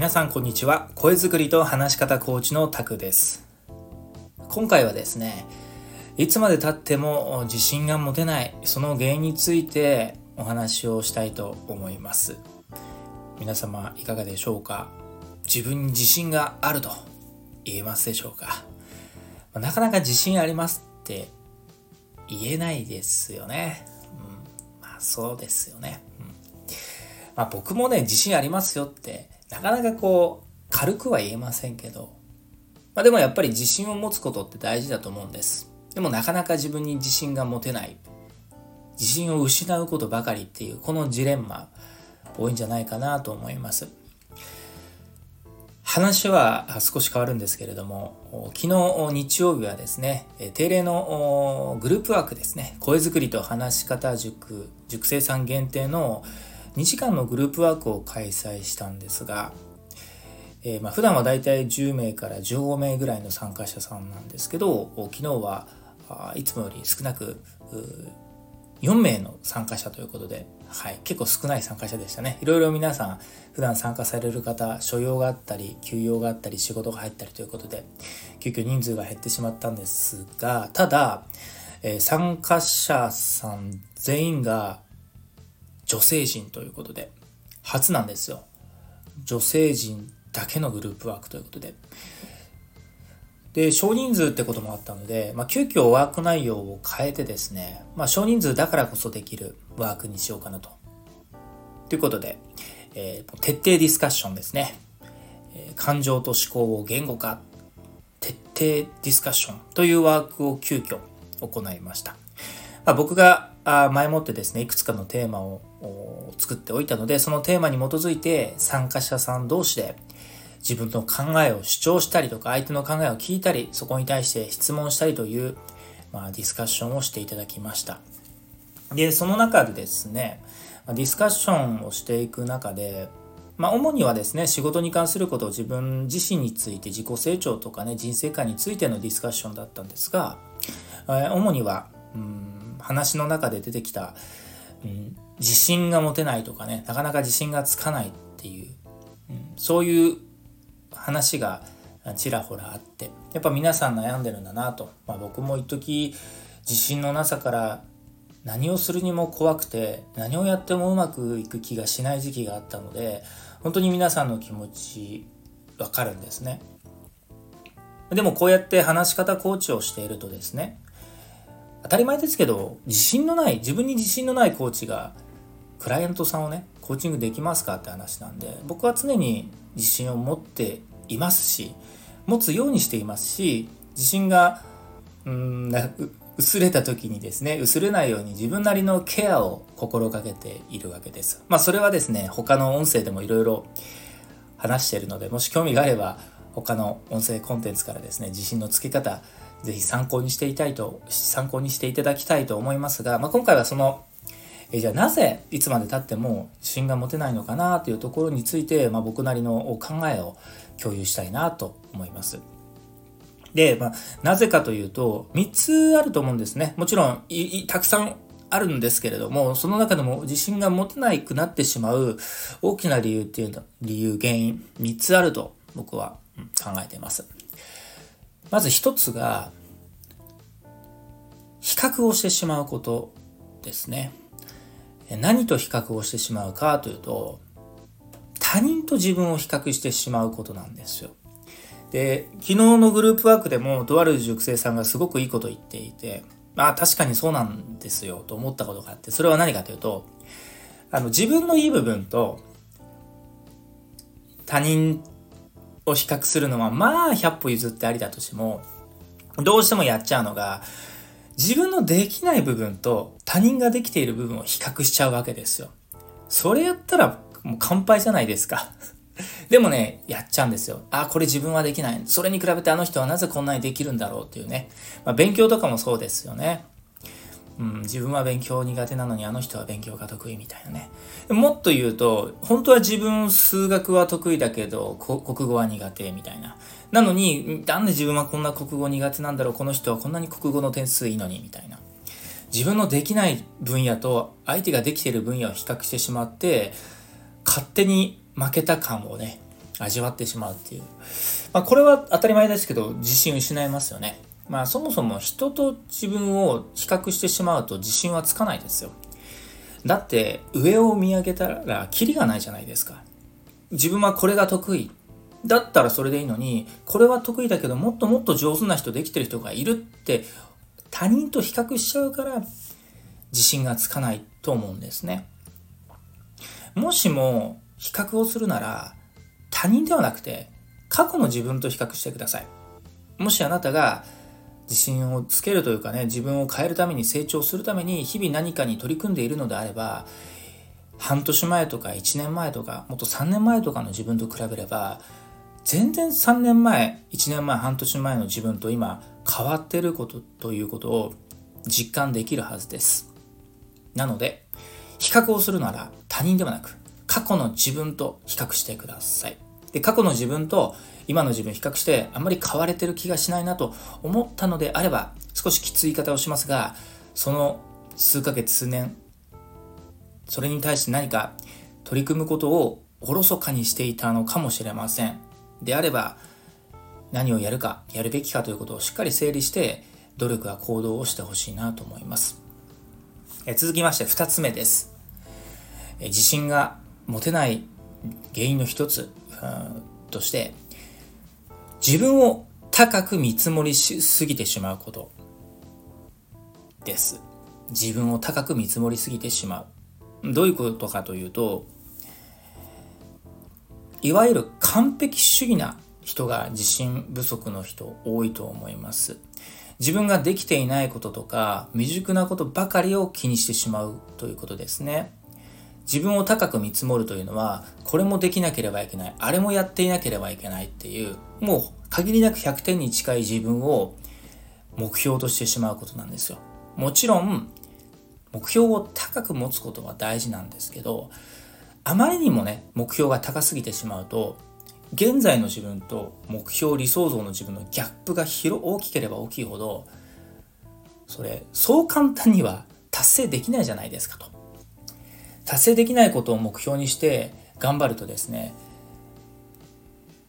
皆さんこんにちは。声作りと話し方コーチのタクです。今回はですねいつまでたっても自信が持てないその原因についてお話をしたいと思います。皆様いかがでしょうか？自分に自信があると言えますでしょうか？なかなか自信ありますって言えないですよね。うん、まあそうですよね。うん、まあ僕もね、自信ありますよって、なかなかこう、軽くは言えませんけど、まあでもやっぱり自信を持つことって大事だと思うんです。でもなかなか自分に自信が持てない。自信を失うことばかりっていう、このジレンマ、多いんじゃないかなと思います。話は少し変わるんですけれども、昨日日曜日はですね、定例のグループワークですね、声作りと話し方塾、塾生さん限定の2時間のグループワークを開催したんですが、えー、まあ普段はだいたい10名から15名ぐらいの参加者さんなんですけど、昨日はいつもより少なく4名の参加者ということで、はい、結構少ない参加者でしたね。いろいろ皆さん、普段参加される方、所用があったり、休養があったり、仕事が入ったりということで、急遽人数が減ってしまったんですが、ただ、えー、参加者さん全員が女性陣ということで、初なんですよ。女性陣だけのグループワークということで。で、少人数ってこともあったので、まあ、急遽ワーク内容を変えてですね、まあ、少人数だからこそできるワークにしようかなと。ということで、えー、徹底ディスカッションですね。え、感情と思考を言語化、徹底ディスカッションというワークを急遽行いました。まあ、僕が前もってですね、いくつかのテーマを作っておいたので、そのテーマに基づいて参加者さん同士で自分の考えを主張したりとか、相手の考えを聞いたり、そこに対して質問したりという、まあ、ディスカッションをしていただきました。で、その中でですね、ディスカッションをしていく中で、まあ、主にはですね、仕事に関することを自分自身について、自己成長とかね、人生観についてのディスカッションだったんですが、主には、うん、話の中で出てきた、うん、自信が持てないとかね、なかなか自信がつかないっていう、うん、そういう話がちらほらあってやっぱ皆さん悩んでるんだなと、まあ、僕も一時自信のなさから何をするにも怖くて何をやってもうまくいく気がしない時期があったので本当に皆さんの気持ちわかるんですね。でもこうやって話し方コーチをしているとですね当たり前ですけど自信のない自分に自信のないコーチがクライアントさんをねコーチングできますかって話なんで僕は常に自信を持っていますし持つようにしていますし自信がうん薄れた時にですね薄れないように自分なりのケアを心がけているわけです。まあそれはですね他の音声でもいろいろ話しているのでもし興味があれば他の音声コンテンツからですね自信のつけ方ぜひ参考にしていたいと参考にしていただきたいと思いますが、まあ、今回はそのえじゃあなぜいつまでたっても自信が持てないのかなというところについて、まあ、僕なりの考えを共有したいなと思います。で、まあ、なぜかというと、3つあると思うんですね。もちろん、たくさんあるんですけれども、その中でも自信が持てなくなってしまう大きな理由っていうの、理由、原因、3つあると僕は考えています。まず1つが、比較をしてしまうことですね。何と比較をしてしまうかというと、他人と自分を比較してしまうことなんですよ。で、昨日のグループワークでも、とある塾生さんがすごくいいこと言っていて、まあ確かにそうなんですよと思ったことがあって、それは何かというと、あの自分のいい部分と他人を比較するのはまあ100歩譲ってありだとしても、どうしてもやっちゃうのが、自分のできない部分と他人ができている部分を比較しちゃうわけですよ。それやったらもう完敗じゃないですか。でもね、やっちゃうんですよ。あ、これ自分はできない。それに比べてあの人はなぜこんなにできるんだろうっていうね。まあ、勉強とかもそうですよね。うん、自分は勉強苦手なのにあの人は勉強が得意みたいなね。もっと言うと、本当は自分数学は得意だけど、国語は苦手みたいな。なのに、なんで自分はこんな国語苦手なんだろうこの人はこんなに国語の点数いいのにみたいな。自分のできない分野と相手ができてる分野を比較してしまって、勝手に負けた感をね、味わってしまうっていう。まあ、これは当たり前ですけど、自信失いますよね。まあ、そもそも人と自分を比較してしまうと自信はつかないですよ。だって、上を見上げたら、キリがないじゃないですか。自分はこれが得意。だったらそれでいいのに、これは得意だけど、もっともっと上手な人できてる人がいるって、他人と比較しちゃうから、自信がつかないと思うんですね。もしも、比較をするなら、他人ではなくて、過去の自分と比較してください。もしあなたが自信をつけるというかね、自分を変えるために成長するために日々何かに取り組んでいるのであれば、半年前とか1年前とか、もっと3年前とかの自分と比べれば、全然3年前、1年前、半年前の自分と今変わってることということを実感できるはずです。なので、比較をするなら他人ではなく、過去の自分と比較してください。で、過去の自分と今の自分比較してあんまり変われてる気がしないなと思ったのであれば、少しきつい言い方をしますが、その数ヶ月、数年、それに対して何か取り組むことをおろそかにしていたのかもしれません。であれば、何をやるか、やるべきかということをしっかり整理して、努力や行動をしてほしいなと思います。え続きまして2つ目です。え自信が持てない原因の一つとして、自分を高く見積もりしすぎてしまうことです。自分を高く見積もりすぎてしまう。どういうことかというと、いわゆる完璧主義な人が自信不足の人多いと思います。自分ができていないこととか未熟なことばかりを気にしてしまうということですね。自分を高く見積もるというのは、これもできなければいけない、あれもやっていなければいけないっていう、もう限りなく100点に近い自分を目標としてしまうことなんですよ。もちろん、目標を高く持つことは大事なんですけど、あまりにもね、目標が高すぎてしまうと、現在の自分と目標理想像の自分のギャップが広大きければ大きいほどそれそう簡単には達成できないじゃないですかと達成できないことを目標にして頑張るとですね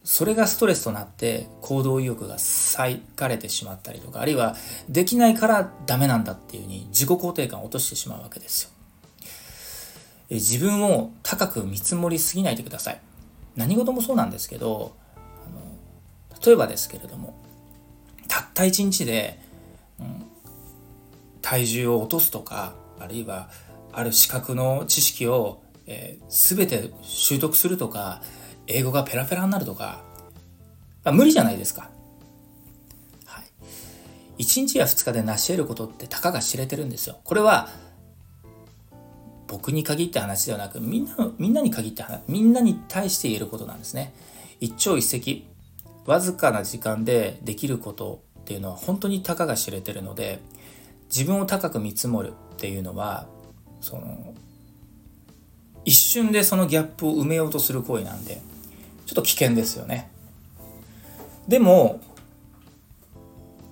それがストレスとなって行動意欲が割かれてしまったりとかあるいはできないからダメなんだっていうふうに自己肯定感を落としてしまうわけですよ。自分を高く見積もりすぎないでください。何事もそうなんですけどあの例えばですけれどもたった一日で、うん、体重を落とすとかあるいはある資格の知識を、えー、全て習得するとか、英語がペラペラになるとか、まあ、無理じゃないですか。はい。1日や2日で成し得ることってたかが知れてるんですよ。これは、僕に限って話ではなく、みんな、みんなに限って話、みんなに対して言えることなんですね。一朝一夕、わずかな時間でできることっていうのは本当にたかが知れてるので、自分を高く見積もるっていうのはその一瞬でそのギャップを埋めようとする行為なんでちょっと危険ですよね。でも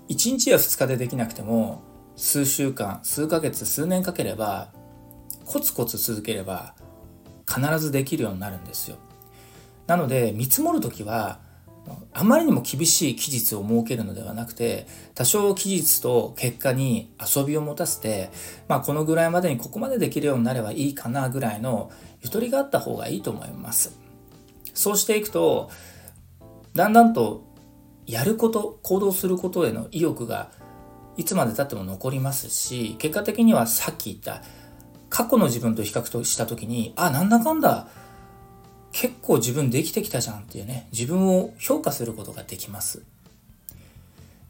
1日や2日でできなくても数週間数ヶ月数年かければコツコツ続ければ必ずできるようになるんですよ。なので見積もる時はあまりにも厳しい期日を設けるのではなくて、多少期日と結果に遊びを持たせて、まあこのぐらいまでにここまでできるようになればいいかなぐらいのゆとりがあった方がいいと思います。そうしていくと、だんだんとやること、行動することへの意欲がいつまでたっても残りますし、結果的にはさっき言った過去の自分と比較とした時に、あ、なんだかんだ結構自分できてきたじゃんっていうね、自分を評価することができます。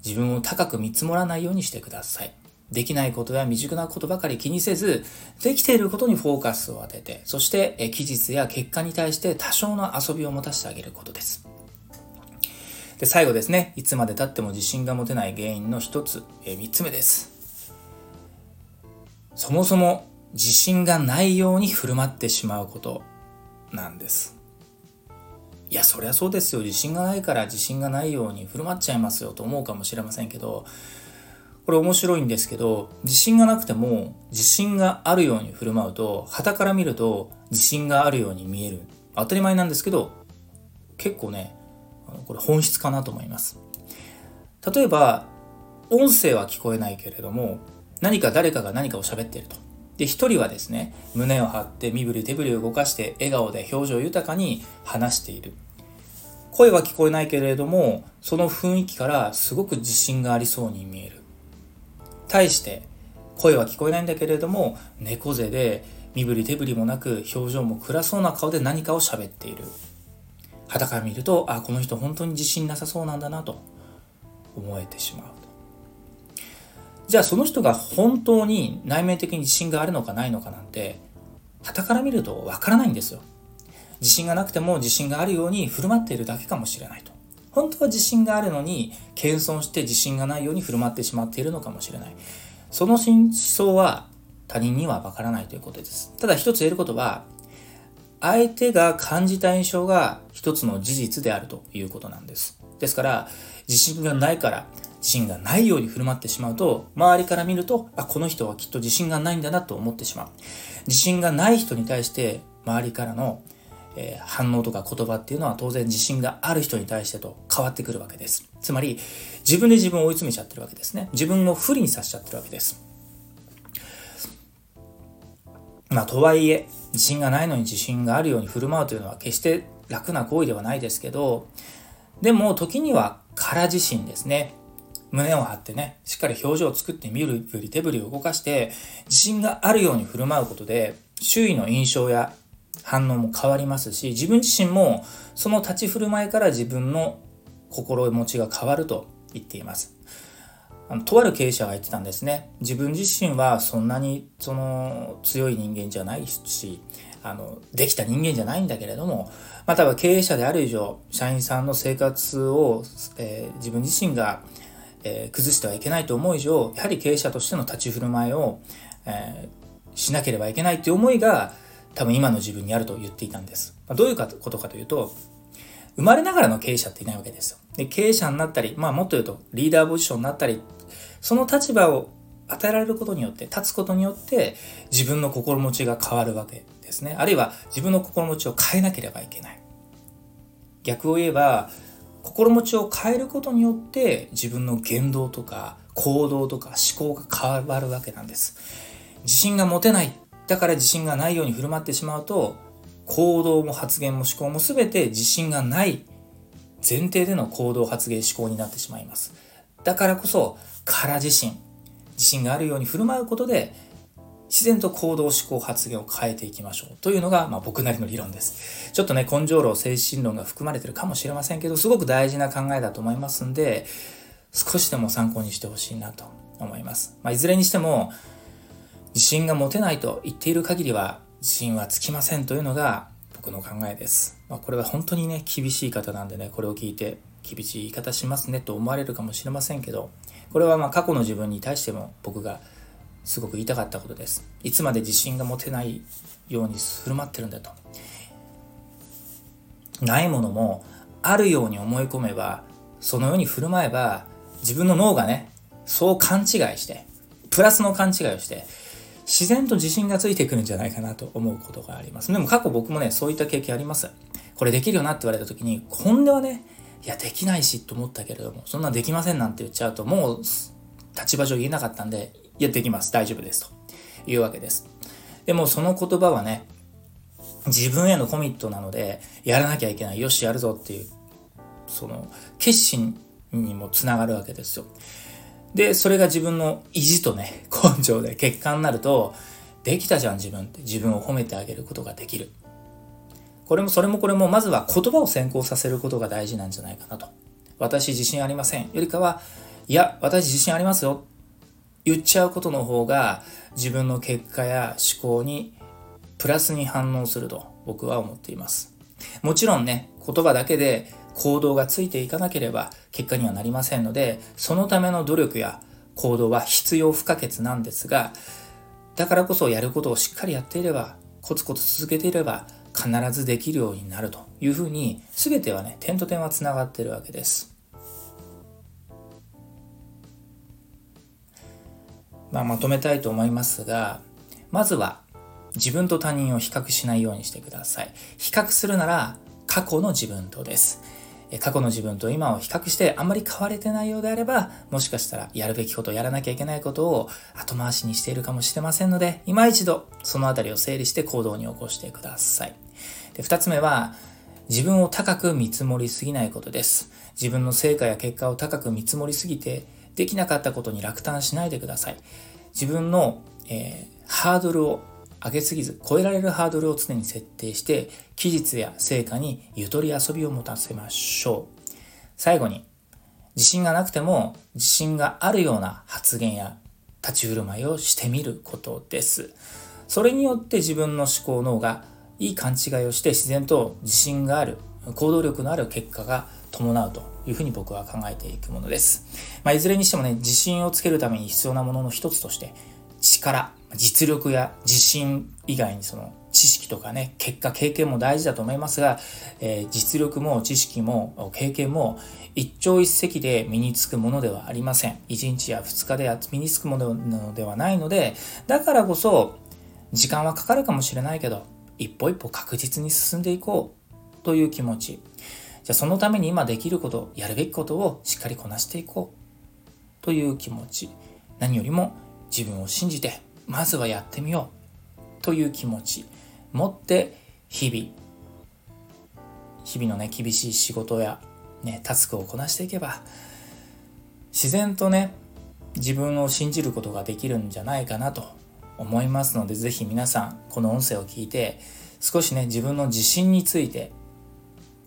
自分を高く見積もらないようにしてください。できないことや未熟なことばかり気にせず、できていることにフォーカスを当てて、そして、期日や結果に対して多少の遊びを持たせてあげることです。で、最後ですね、いつまで経っても自信が持てない原因の一つ、え3つ目です。そもそも自信がないように振る舞ってしまうことなんです。いや、そりゃそうですよ。自信がないから自信がないように振る舞っちゃいますよと思うかもしれませんけど、これ面白いんですけど、自信がなくても自信があるように振る舞うと、旗から見ると自信があるように見える。当たり前なんですけど、結構ねこれ本質かなと思います例えば音声は聞こえないけれども何か誰かが何かを喋っているとで一人はですね胸を張って身振り手振りを動かして笑顔で表情豊かに話している。声は聞こえないけれどもその雰囲気からすごく自信がありそうに見える。対して声は聞こえないんだけれども猫背で身振り手振りもなく表情も暗そうな顔で何かを喋っている。肌から見るとあこの人本当に自信なさそうなんだなと思えてしまう。じゃあその人が本当に内面的に自信があるのかないのかなんて旗から見るとわからないんですよ自信がなくても自信があるように振る舞っているだけかもしれないと本当は自信があるのに謙遜して自信がないように振る舞ってしまっているのかもしれないその真相は他人にはわからないということです。ただ一つ言えることは、相手が感じた印象が一つの事実であるということなんです。ですから、自信がないから、自信がないように振る舞ってしまうと、周りから見ると、あ、この人はきっと自信がないんだなと思ってしまう。自信がない人に対して、周りからの、えー、反応とか言葉っていうのは当然自信がある人に対してと変わってくるわけです。つまり、自分で自分を追い詰めちゃってるわけですね。自分を不利にさせちゃってるわけです。まあ、とはいえ、自信がないのに自信があるように振る舞うというのは決して楽な行為ではないですけど、でも時には空自信ですね。胸を張ってね、しっかり表情を作ってみる振り手振りを動かして、自信があるように振る舞うことで、周囲の印象や反応も変わりますし、自分自身もその立ち振る舞いから自分の心持ちが変わると言っています。あのとある経営者が言ってたんですね自分自身はそんなにその強い人間じゃないしあのできた人間じゃないんだけれどもまたは経営者である以上社員さんの生活を、えー、自分自身が、えー、崩してはいけないと思う以上やはり経営者としての立ち振る舞いを、えー、しなければいけないという思いが多分今の自分にあると言っていたんです。まどういうことかというと生まれながらの経営者っていないわけですよ。で経営者になったり、まあもっと言うとリーダーポジションになったりその立場を与えられることによって、立つことによって自分の心持ちが変わるわけですね。あるいは自分の心持ちを変えなければいけない。逆を言えば、心持ちを変えることによって自分の言動とか行動とか思考が変わるわけなんです。自信が持てない。だから自信がないように振る舞ってしまうと、行動も発言も思考も全て自信がない前提での行動発言思考になってしまいます。だからこそから自信自信があるように振る舞うことで自然と行動思考発言を変えていきましょうというのが、まあ、僕なりの理論です。ちょっとね根性論精神論が含まれてるかもしれませんけどすごく大事な考えだと思いますんで少しでも参考にしてほしいなと思います、まあ、いずれにしても自信が持てないと言っている限りは自信はつきませんというのが僕の考えです、まあ、これは本当にね厳しい方なんでねこれを聞いて厳しい言い方しますねと思われるかもしれませんけどこれはまあ過去の自分に対しても僕がすごく言いたかったことです。いつまで自信が持てないように振る舞ってるんだと。ないものもあるように思い込めばそのように振る舞えば自分の脳がねそう勘違いしてプラスの勘違いをして自然と自信がついてくるんじゃないかなと思うことがあります。でも過去僕もねそういった経験あります。これできるよなって言われた時に本音はねいや、できないしと思ったけれども、そんなできませんなんて言っちゃうと、もう立場上言えなかったんで、いや、できます。大丈夫です。というわけです。でもその言葉はね、自分へのコミットなので、やらなきゃいけない。よし、やるぞっていう、その、決心にもつながるわけですよ。で、それが自分の意地とね、根性で結果になると、できたじゃん自分って自分を褒めてあげることができる。これもそれもこれもまずは言葉を先行させることが大事なんじゃないかなと。私自信ありません。よりかは、いや、私自信ありますよ。言っちゃうことの方が自分の結果や思考にプラスに反応すると僕は思っています。もちろんね、言葉だけで行動がついていかなければ結果にはなりませんので、そのための努力や行動は必要不可欠なんですが、だからこそやることをしっかりやっていれば、コツコツ続けていれば、必ずできるようになるというふうに全てはね点と点はつながってるわけです。まあ、まとめたいと思いますがまずは自分と他人を比較しないようにしてください。比較するなら過去の自分とです。過去の自分と今を比較してあんまり変われてないようであれば、もしかしたらやるべきこと、やらなきゃいけないことを後回しにしているかもしれませんので、今一度そのあたりを整理して行動に起こしてください。で、二つ目は、自分を高く見積もりすぎないことです。自分の成果や結果を高く見積もりすぎて、できなかったことに落胆しないでください。自分の、えー、ハードルを上げすぎず、超えられるハードルを常に設定して、期日や成果にゆとり遊びを持たせましょう。最後に、自信がなくても自信があるような発言や立ち振る舞いをしてみることです。それによって自分の思考脳がいい勘違いをして自然と自信がある、行動力のある結果が伴うというふうに僕は考えていくものです。まあ、いずれにしてもね、自信をつけるために必要なものの一つとして、力、実力や自信以外にその知識とかね、結果、経験も大事だと思いますが、えー、実力も知識も経験も一朝一夕で身につくものではありません。1日や2日で身につくものではないので、だからこそ時間はかかるかもしれないけど、一歩一歩確実に進んでいこうという気持ち。じゃあそのために今できること、やるべきことをしっかりこなしていこうという気持ち。何よりも自分を信じて、まずはやってみようという気持ち。持って日々、日々のね、厳しい仕事やね、タスクをこなしていけば、自然とね、自分を信じることができるんじゃないかなと思いますので、ぜひ皆さん、この音声を聞いて、少しね、自分の自信について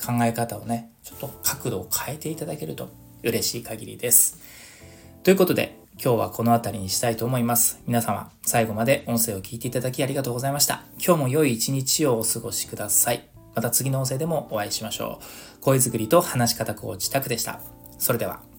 考え方をね、ちょっと角度を変えていただけると嬉しい限りです。ということで、今日はこの辺りにしたいと思います。皆様、最後まで音声を聞いていただきありがとうございました。今日も良い一日をお過ごしください。また次の音声でもお会いしましょう。声作りと話し方コーチタクでした。それでは。